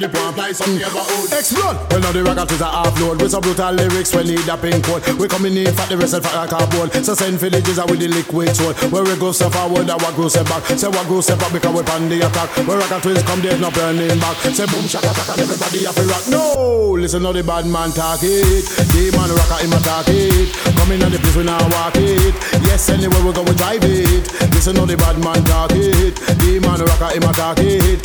the brutal lyrics when need a pink code. We coming in for the rest of like a bone. So send villages with the liquid soul. Where we go step forward, and what step back. Say what step back because we pan the attack. Where rock twins come, there's no burning back. Say boom shaka shaka, everybody to rock. No, listen how the bad man talk it. The man rocker him attack it. Coming at the place we now walk it. Yes, anywhere we go we drive it. Listen how the bad man talk it. The man rocker him attack it.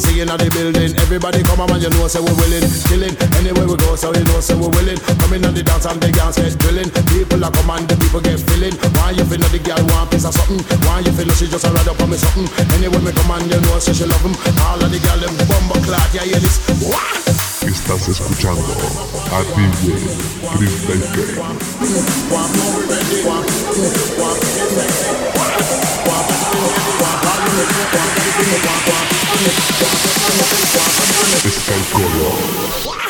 Singing at the building. Everybody come on, man, you know say we're willing, killing. Anywhere we go, so you know, so we're willing. Coming on the dance and the girls get drilling. People are coming, the people get feeling. Why you feel the girl want piece of something? Why you feel she just a ride up on me something? Anywhere we come on, you know, so she love them. All of the girl, them bumble clad, yeah, yeah, this. What? Estás escuchando a DJ Chris Baker. Está el color.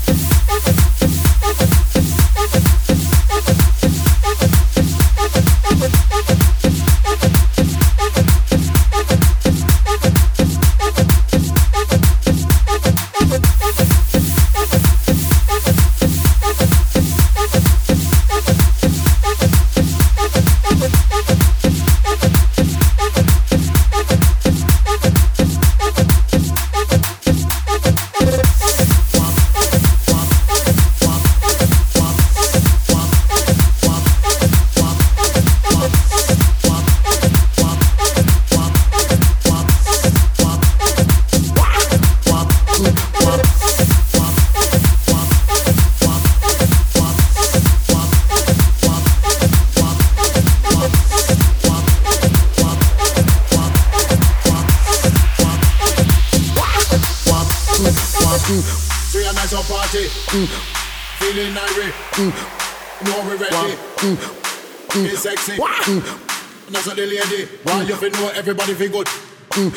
Feel know everybody feel good. Mm.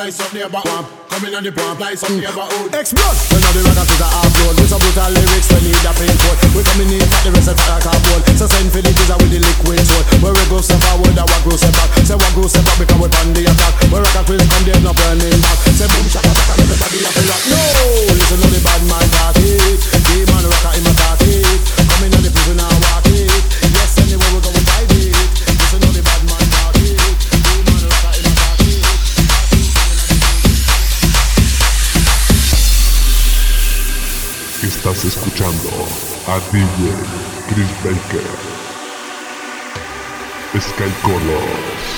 Nice up near about Come in on the pump, nice up near about Explode! When all the rockers is a upload With some brutal lyrics, we need a pin code We coming in at the rest of the cardboard So send for the teaser with the liquid soul. Where we go step forward, and what grow step back Say what grow step back because we on the attack. Where rocker quiz come, there's no burning back. Say boom, shaka, shaka, everybody up and rock. No! Listen to the bad man talk. It The man rocker in my talk escuchando a DJ Chris Baker. Sky Colors.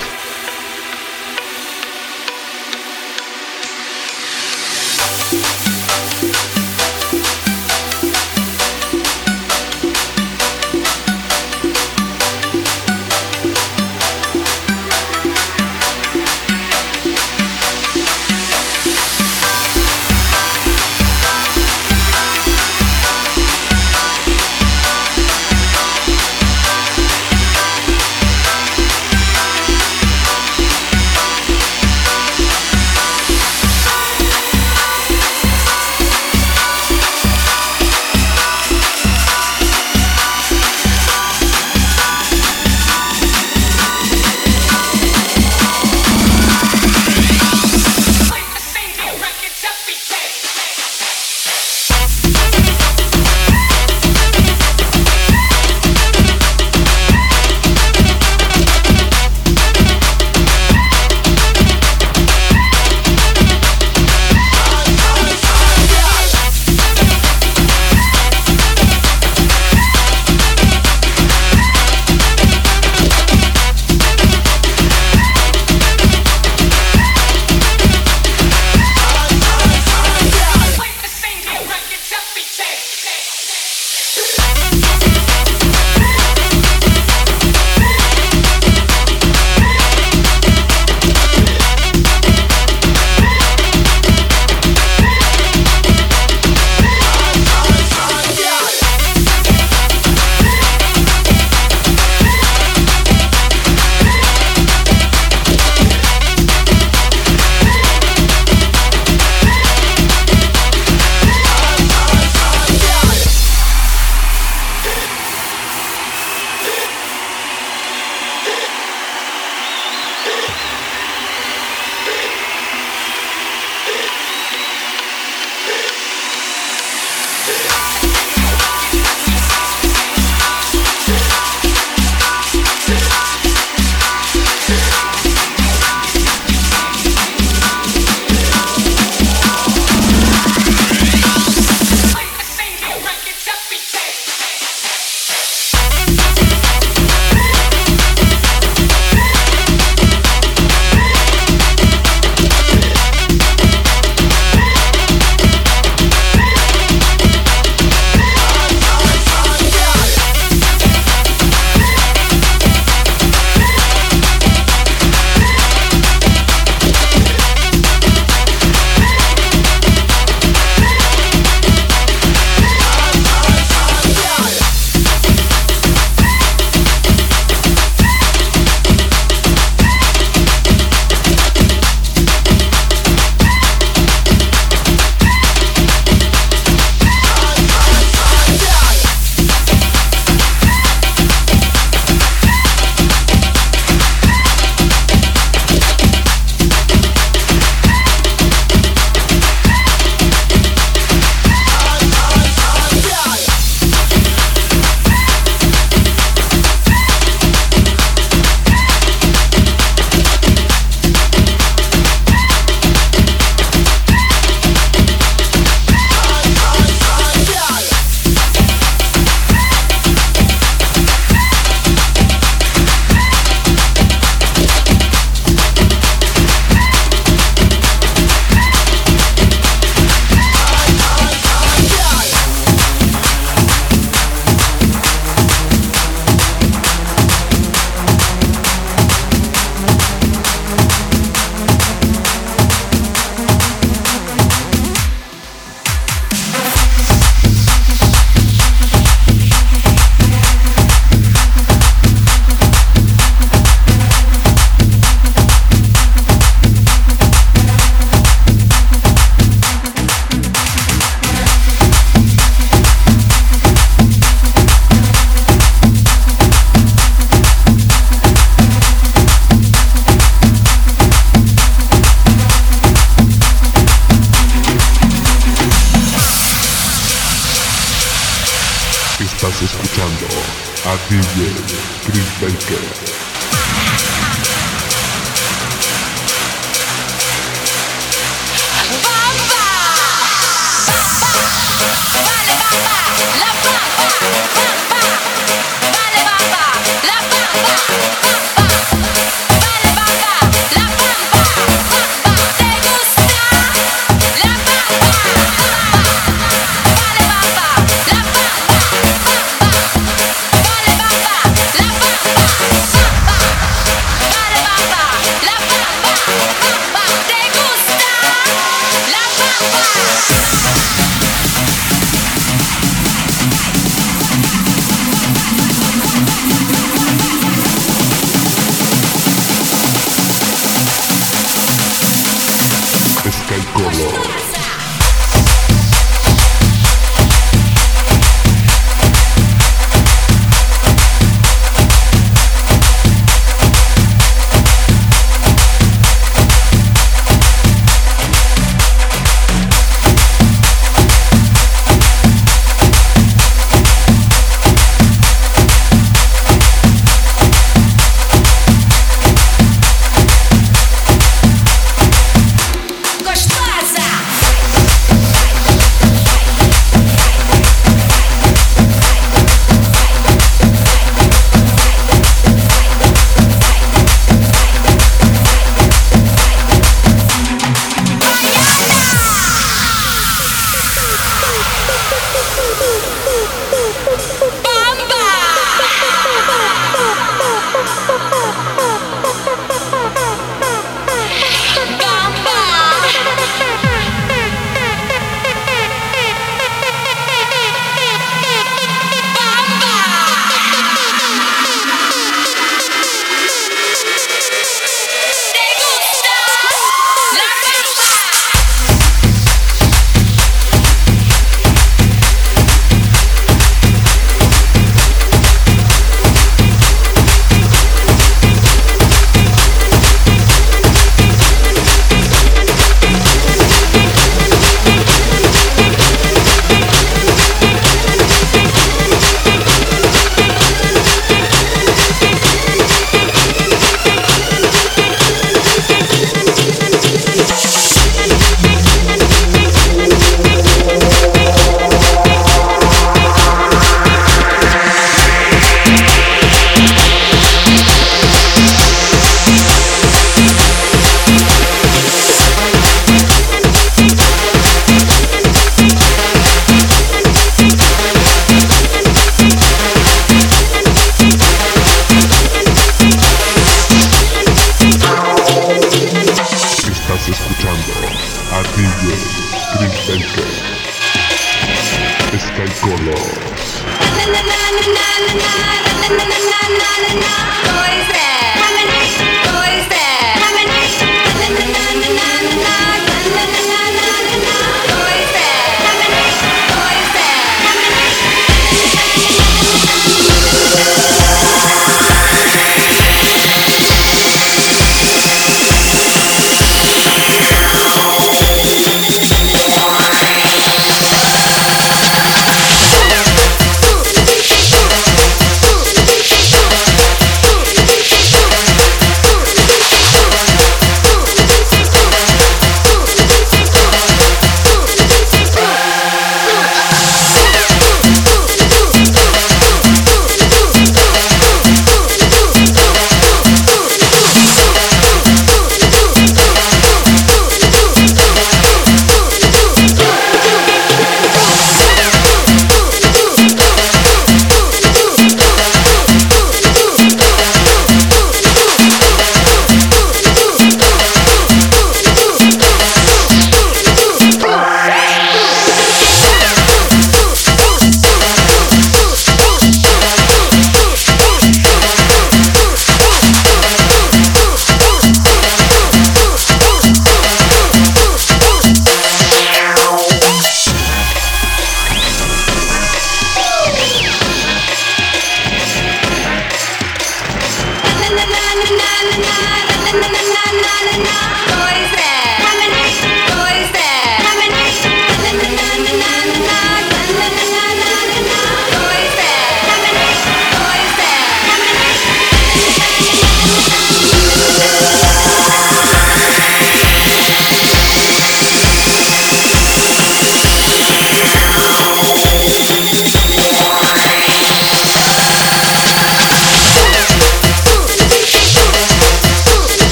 Cris